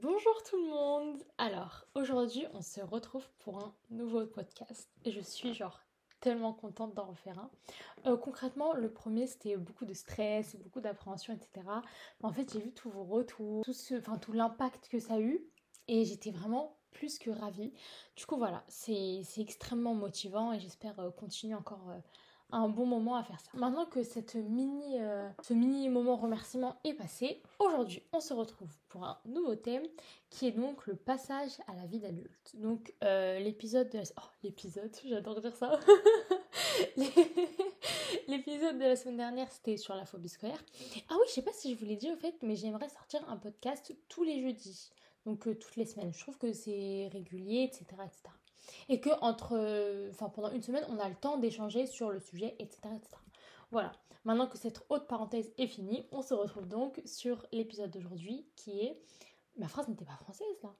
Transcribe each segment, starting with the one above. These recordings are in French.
Bonjour tout le monde Alors, aujourd'hui, on se retrouve pour un nouveau podcast. Et je suis genre tellement contente d'en refaire un. Euh, concrètement, le premier, c'était beaucoup de stress, beaucoup d'appréhension, etc. En fait, j'ai vu tous vos retours, tout, tout l'impact que ça a eu. Et j'étais vraiment plus que ravie. Du coup, voilà, c'est extrêmement motivant et j'espère euh, continuer encore... Euh, un bon moment à faire ça. Maintenant que cette mini, euh, ce mini moment remerciement est passé, aujourd'hui on se retrouve pour un nouveau thème qui est donc le passage à la vie d'adulte. Donc euh, l'épisode de la... Oh l'épisode, j'adore dire ça L'épisode de la semaine dernière c'était sur la phobie scolaire. Ah oui, je sais pas si je vous l'ai dit au fait, mais j'aimerais sortir un podcast tous les jeudis. Donc euh, toutes les semaines. Je trouve que c'est régulier, etc. etc et que entre, enfin pendant une semaine, on a le temps d'échanger sur le sujet, etc., etc. Voilà. Maintenant que cette haute parenthèse est finie, on se retrouve donc sur l'épisode d'aujourd'hui qui est. Ma phrase n'était pas française là.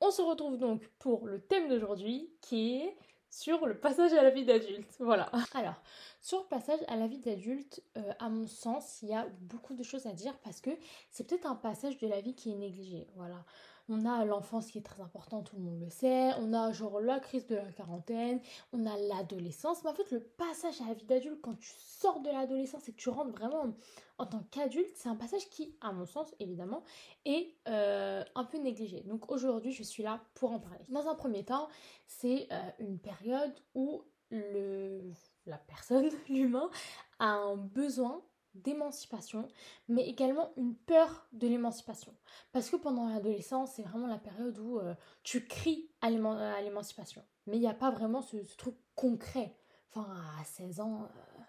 On se retrouve donc pour le thème d'aujourd'hui qui est sur le passage à la vie d'adulte. Voilà. Alors, sur le passage à la vie d'adulte, euh, à mon sens, il y a beaucoup de choses à dire parce que c'est peut-être un passage de la vie qui est négligé. Voilà. On a l'enfance qui est très important, tout le monde le sait. On a genre la crise de la quarantaine. On a l'adolescence. Mais en fait, le passage à la vie d'adulte, quand tu sors de l'adolescence et que tu rentres vraiment en tant qu'adulte, c'est un passage qui, à mon sens, évidemment, est euh, un peu négligé. Donc aujourd'hui, je suis là pour en parler. Dans un premier temps, c'est euh, une période où la personne, l'humain, a un besoin d'émancipation, mais également une peur de l'émancipation. Parce que pendant l'adolescence, c'est vraiment la période où euh, tu cries à l'émancipation. Mais il n'y a pas vraiment ce, truc concret. Enfin, à 16 ans, euh,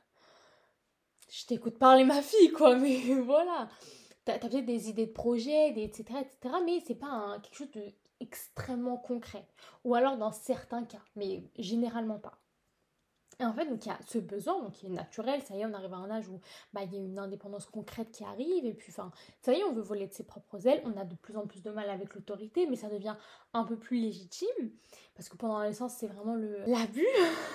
je t'écoute parler ma fille, quoi, mais voilà. T'as as, peut-être des idées de projet, etc., etc., mais c'est pas quelque chose de extrêmement concret. Ou alors dans certains cas, mais généralement pas. Et en fait, donc il y a ce besoin qui est naturel, ça y est, on arrive à un âge où bah, il y a une indépendance concrète qui arrive, et puis ça y est, on veut voler de ses propres ailes, on a de plus en plus de mal avec l'autorité, mais ça devient un peu plus légitime, parce que pendant l'adolescence, c'est vraiment le l'abus.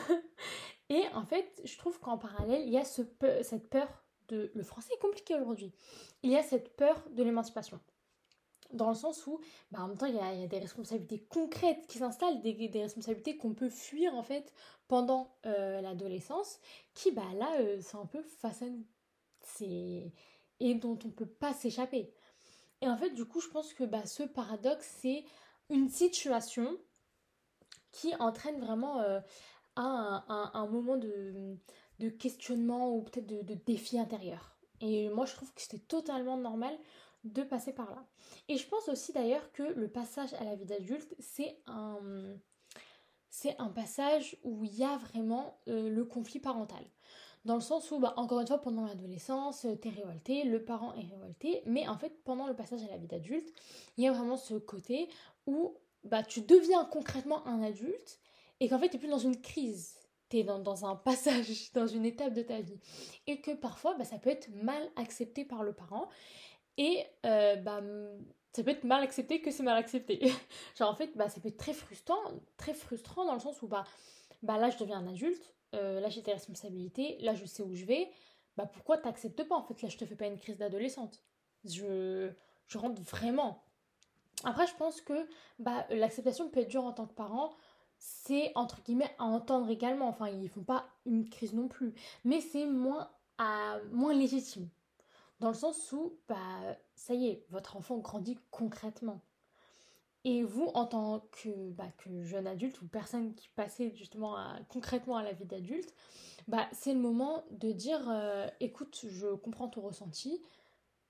et en fait, je trouve qu'en parallèle, il y a ce cette peur de... Le français est compliqué aujourd'hui. Il y a cette peur de l'émancipation dans le sens où, bah, en même temps, il y a, des responsabilités concrètes qui s'installent, des, responsabilités qu'on peut fuir en fait pendant euh, l'adolescence, qui bah là, euh, sont un peu face à nous. C'est et dont on peut pas s'échapper. Et en fait, du coup, je pense que bah, ce paradoxe, c'est une situation qui entraîne vraiment euh, un, moment de, questionnement ou peut-être de défi intérieur. Et moi, je trouve que c'était totalement normal de passer par là. Et je pense aussi d'ailleurs que le passage à la vie d'adulte, c'est un, c'est un passage où il y a vraiment euh, le conflit parental. Dans le sens où, bah, encore une fois, pendant l'adolescence, euh, t'es révolté, le parent est révolté, mais en fait, pendant le passage à la vie d'adulte, il y a vraiment ce côté où bah, tu deviens concrètement un adulte et qu'en fait, t'es plus dans une crise. T'es dans, dans un passage, dans une étape de ta vie. Et que parfois, bah, ça peut être mal accepté par le parent. Et euh, bah, ça peut être mal accepté que c'est mal accepté. Genre en fait, bah, ça peut être très frustrant, très frustrant dans le sens où bah, bah là je deviens un adulte, euh, là j'ai des responsabilités, là je sais où je vais. Bah pourquoi t'acceptes pas en fait? Là je te fais pas une crise d'adolescente. Je, je rentre vraiment. Après je pense que bah, l'acceptation peut être dure en tant que parent. C'est entre guillemets à entendre également. Enfin ils font pas une crise non plus. Mais c'est moins, moins légitime. Dans le sens où, bah, ça y est, votre enfant grandit concrètement. Et vous, en tant que, bah, jeune adulte ou personne qui passait justement concrètement à la vie d'adulte, bah, c'est le moment de dire euh, écoute, je comprends ton ressenti,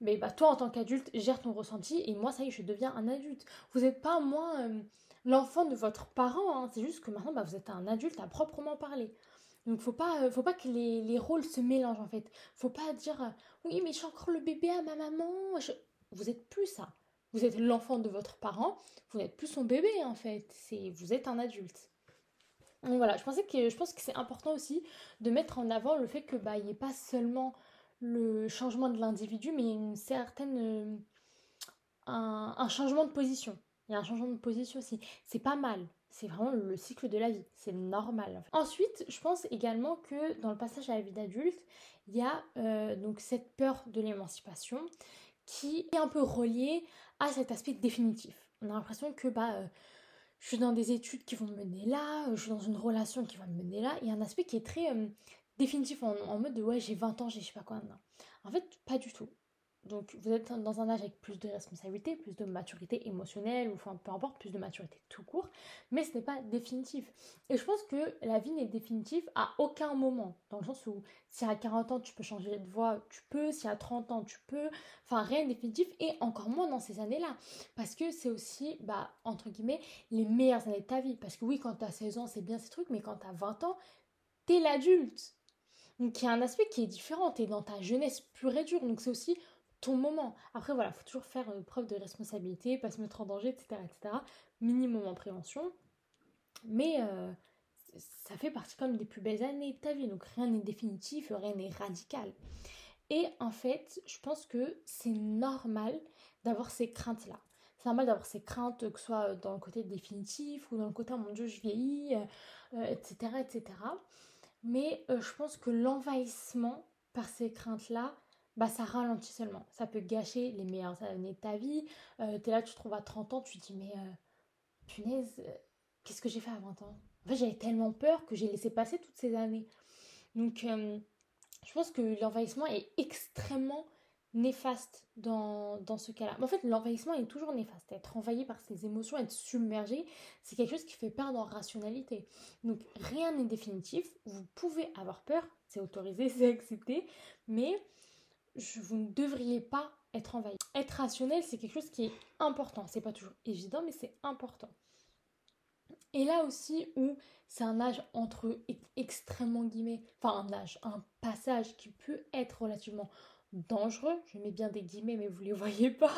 mais bah, toi en tant qu'adulte, gère ton ressenti et moi, ça y est, je deviens un adulte. Vous n'êtes pas moins euh, l'enfant de votre parent, hein. c'est juste que maintenant, bah, vous êtes un adulte à proprement parler. Donc faut pas, euh, faut pas que les, rôles se mélangent en fait. Faut pas dire euh, oui mais je suis encore le bébé à ma maman. Vous êtes plus ça. Vous êtes l'enfant de votre parent. Vous n'êtes plus son bébé en fait. Vous êtes un adulte. Donc voilà, je pensais que je pense que c'est important aussi de mettre en avant le fait que bah il n'y ait pas seulement le changement de l'individu, mais une certaine euh, un, un changement de position. Il y a un changement de position aussi. C'est pas mal c'est vraiment le cycle de la vie, c'est normal. Ensuite, je pense également que dans le passage à la vie d'adulte, il y a euh, donc cette peur de l'émancipation qui est un peu reliée à cet aspect définitif. On a l'impression que bah, euh, je suis dans des études qui vont me mener là, je suis dans une relation qui va me mener là. Il y a un aspect qui est très définitif en, mode de ouais, j'ai 20 ans, j'ai je sais pas quoi. En fait, pas du tout. Donc vous êtes dans un âge avec plus de responsabilité, plus de maturité émotionnelle, ou enfin peu importe, plus de maturité tout court, mais ce n'est pas définitif. Et je pense que la vie n'est définitive à aucun moment, dans le sens où si à 40 ans tu peux changer de voie, tu peux, si à 30 ans tu peux, enfin rien définitif, et encore moins dans ces années-là, parce que c'est aussi, bah, entre guillemets, les meilleures années de ta vie. Parce que oui, quand tu as 16 ans, c'est bien ces trucs, mais quand tu as 20 ans, t'es l'adulte. Donc il y a un aspect qui est différent, t'es dans ta jeunesse pure et dure, donc c'est aussi ton moment. Après, voilà, faut toujours faire euh, preuve de responsabilité, pas se mettre en danger, etc. etc. minimum en prévention. Mais euh, ça fait partie quand même des plus belles années de ta vie. Donc rien n'est définitif, rien n'est radical. Et en fait, je pense que c'est normal d'avoir ces craintes-là. C'est normal d'avoir ces craintes, que ce soit dans le côté définitif ou dans le côté oh mon dieu, je vieillis, etc., euh, etc. Mais je pense que l'envahissement par ces craintes-là, bah ça ralentit seulement. Ça peut gâcher les meilleures années de ta vie. Euh, tu es là, tu te trouves à 30 ans, tu te dis mais euh, punaise, euh, qu'est-ce que j'ai fait à 20 ans? En fait j'avais tellement peur que j'ai laissé passer toutes ces années. Donc je pense que l'envahissement est extrêmement néfaste dans, dans ce cas-là. Mais en fait l'envahissement est toujours néfaste. Être envahi par ses émotions, être submergé, c'est quelque chose qui fait perdre en rationalité. Donc rien n'est définitif. Vous pouvez avoir peur, c'est autorisé, c'est accepté, mais vous ne devriez pas être envahi. Être rationnel, c'est quelque chose qui est important. C'est pas toujours évident, mais c'est important. Et là aussi où c'est un âge entre extrêmement guillemets, enfin un âge, un passage qui peut être relativement dangereux, je mets bien des guillemets mais vous les voyez pas,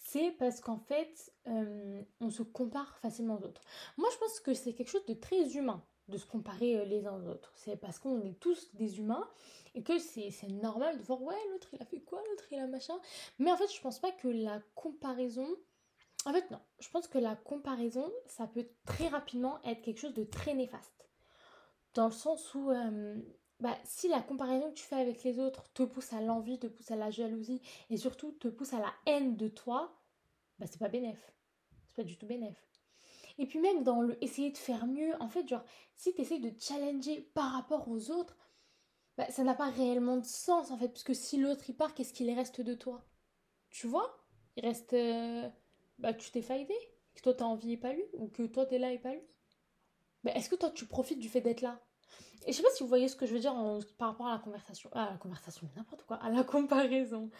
c'est parce qu'en fait euh, on se compare facilement aux autres. Moi je pense que c'est quelque chose de très humain de se comparer euh, les uns aux autres. C'est parce qu'on est tous des humains et que c'est normal de voir ouais l'autre il a fait quoi, l'autre il a machin. Mais en fait je pense pas que la comparaison... En fait non, je pense que la comparaison ça peut très rapidement être quelque chose de très néfaste. Dans le sens où... Euh, bah, si la comparaison que tu fais avec les autres te pousse à l'envie, te pousse à la jalousie et surtout te pousse à la haine de toi, bah c'est pas bénéf. C'est pas du tout bénéf. Et puis même dans le essayer de faire mieux, en fait, genre, si tu essaies de challenger par rapport aux autres, bah, ça n'a pas réellement de sens, en fait, puisque si l'autre il part, qu'est-ce qu'il reste de toi? Tu vois? Il reste... Euh, bah, tu t'es faillé que toi t'as envie et pas lui, ou que toi t'es là et pas lui. Bah, est-ce que toi tu profites du fait d'être là? Et je sais pas si vous voyez ce que je veux dire par rapport à la conversation, à la conversation, n'importe quoi, à la comparaison.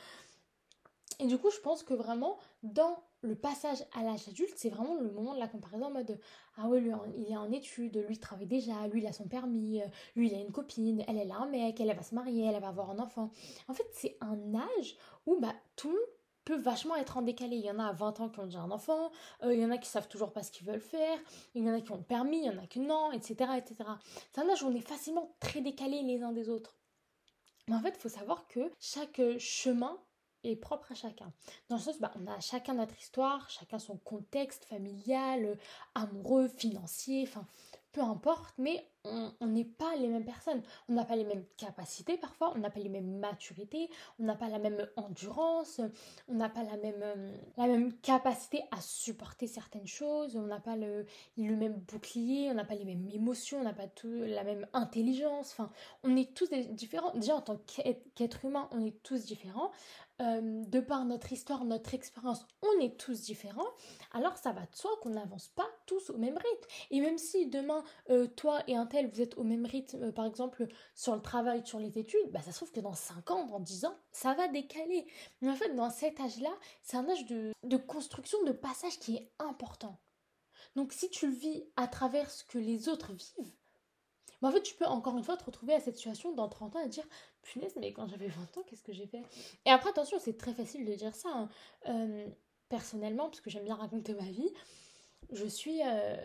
Et du coup, je pense que vraiment, dans le passage à l'âge adulte, c'est vraiment le moment de la comparaison en mode Ah ouais, lui, il est en études, lui, il travaille déjà, lui, il a son permis, euh, lui, il a une copine, elle, elle a un mec, elle, va se marier, elle, va avoir un enfant. En fait, c'est un âge où bah, tout peut vachement être en décalé. Il y en a à 20 ans qui ont déjà un enfant, euh, il y en a qui savent toujours pas ce qu'ils veulent faire, il y en a qui ont le permis, il y en a qui non, etc. etc. C'est un âge où on est facilement très décalés les uns des autres. Mais en fait, il faut savoir que chaque chemin est propre à chacun. Dans le sens, bah, on a chacun notre histoire, chacun son contexte familial, amoureux, financier, enfin, peu importe, mais on n'est pas les mêmes personnes. On n'a pas les mêmes capacités parfois, on n'a pas les mêmes maturités, on n'a pas la même endurance, on n'a pas la même, euh, la même capacité à supporter certaines choses, on n'a pas le, le même bouclier, on n'a pas les mêmes émotions, on n'a pas tout, la même intelligence. Enfin, on est tous différents. Déjà, en tant qu'être humain, on est tous différents. Euh, de par notre histoire, notre expérience, on est tous différents, alors ça va de soi qu'on n'avance pas tous au même rythme. Et même si demain, euh, toi et un tel, vous êtes au même rythme, euh, par exemple, sur le travail, sur les études, bah, ça se trouve que dans 5 ans, dans 10 ans, ça va décaler. Mais en fait, dans cet âge-là, c'est un âge de, de construction, de passage qui est important. Donc si tu le vis à travers ce que les autres vivent, mais en fait, tu peux encore une fois te retrouver à cette situation dans 30 ans et dire punaise, mais quand j'avais 20 ans, qu'est-ce que j'ai fait? Et après, attention, c'est très facile de dire ça. Hein. Euh, personnellement, parce que j'aime bien raconter ma vie, je suis euh,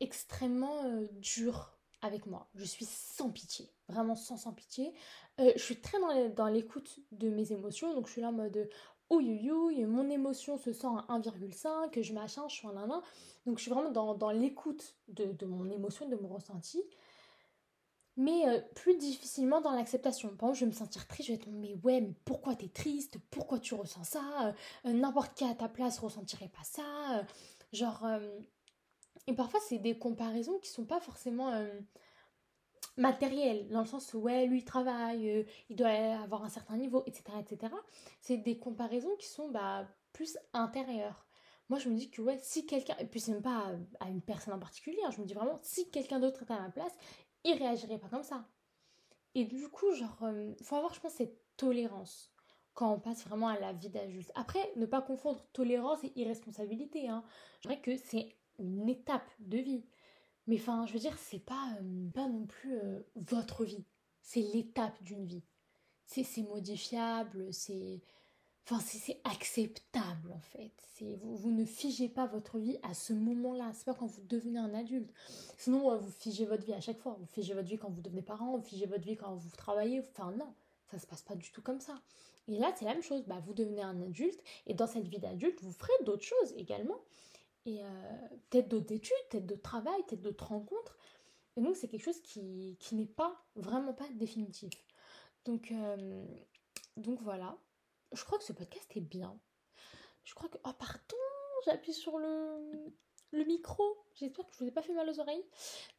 extrêmement euh, dure avec moi. Je suis sans pitié, vraiment sans, sans pitié. je suis très dans l'écoute de mes émotions, donc je suis là en mode ouïouïouï, mon émotion se sent à 1,5, je machin, je suis un nain. Donc je suis vraiment dans, dans l'écoute de, de, mon émotion, de mon ressenti. Mais euh, plus difficilement dans l'acceptation. Par exemple, je vais me sentir triste, je vais être mais ouais, mais pourquoi t'es triste? Pourquoi tu ressens ça? Euh, N'importe qui à ta place ressentirait pas ça. genre, et parfois c'est des comparaisons qui sont pas forcément matérielles, dans le sens où ouais, lui il travaille, il doit avoir un certain niveau, etc. etc. C'est des comparaisons qui sont bah, plus intérieures. Moi je me dis que ouais, si quelqu'un, et puis c'est même pas à, une personne en particulier, hein, je me dis vraiment, si quelqu'un d'autre était à ma place, il réagirait pas comme ça. Et du coup, genre, il faut avoir, je pense, cette tolérance quand on passe vraiment à la vie d'adulte. Après, ne pas confondre tolérance et irresponsabilité. Hein. Je dirais que c'est une étape de vie. Mais enfin, je veux dire, c'est pas, euh, pas non plus euh, votre vie. C'est l'étape d'une vie. C'est modifiable, c'est. Enfin, c'est acceptable en fait. Vous, vous ne figez pas votre vie à ce moment-là. C'est pas quand vous devenez un adulte. Sinon, vous figez votre vie à chaque fois. Vous figez votre vie quand vous devenez parent, vous figez votre vie quand vous travaillez. Enfin, non, ça se passe pas du tout comme ça. Et là, c'est la même chose. Bah, vous devenez un adulte et dans cette vie d'adulte, vous ferez d'autres choses également et euh, peut-être d'autres études, peut-être d'autres travail, peut-être d'autres rencontres. Et donc c'est quelque chose qui, qui n'est pas, vraiment pas définitif. Donc, euh, donc voilà. Je crois que ce podcast est bien. Je crois que... Oh pardon, j'appuie sur le, le micro. J'espère que je vous ai pas fait mal aux oreilles.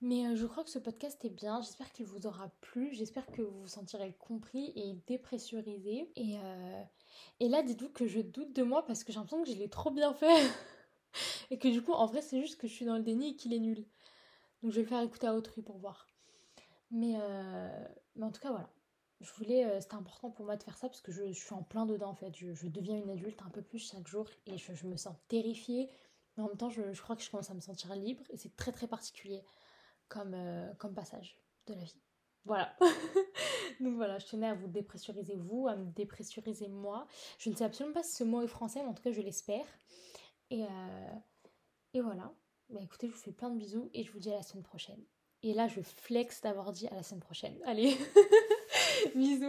Mais euh, je crois que ce podcast est bien. J'espère qu'il vous aura plu. J'espère que vous vous sentirez compris et dépressurisé. Et, et là, dites-vous que je doute de moi parce que j'ai l'impression que je l'ai trop bien fait. et que du coup, en vrai, c'est juste que je suis dans le déni et qu'il est nul. Donc je vais le faire écouter à autrui pour voir. Mais, euh, mais en tout cas, voilà. Je voulais, euh, c'était important pour moi de faire ça parce que je, suis en plein dedans en fait. Je, deviens une adulte un peu plus chaque jour et je, me sens terrifiée. Mais en même temps, je, crois que je commence à me sentir libre et c'est très très particulier comme, euh, comme passage de la vie. Voilà. Donc voilà, je tenais à vous dépressuriser vous, à me dépressuriser moi. Je ne sais absolument pas si ce mot est français, mais en tout cas, je l'espère. Et, euh, et voilà. Bah écoutez, je vous fais plein de bisous et je vous dis à la semaine prochaine. Et là, je flex d'avoir dit à la semaine prochaine. Allez, bisous.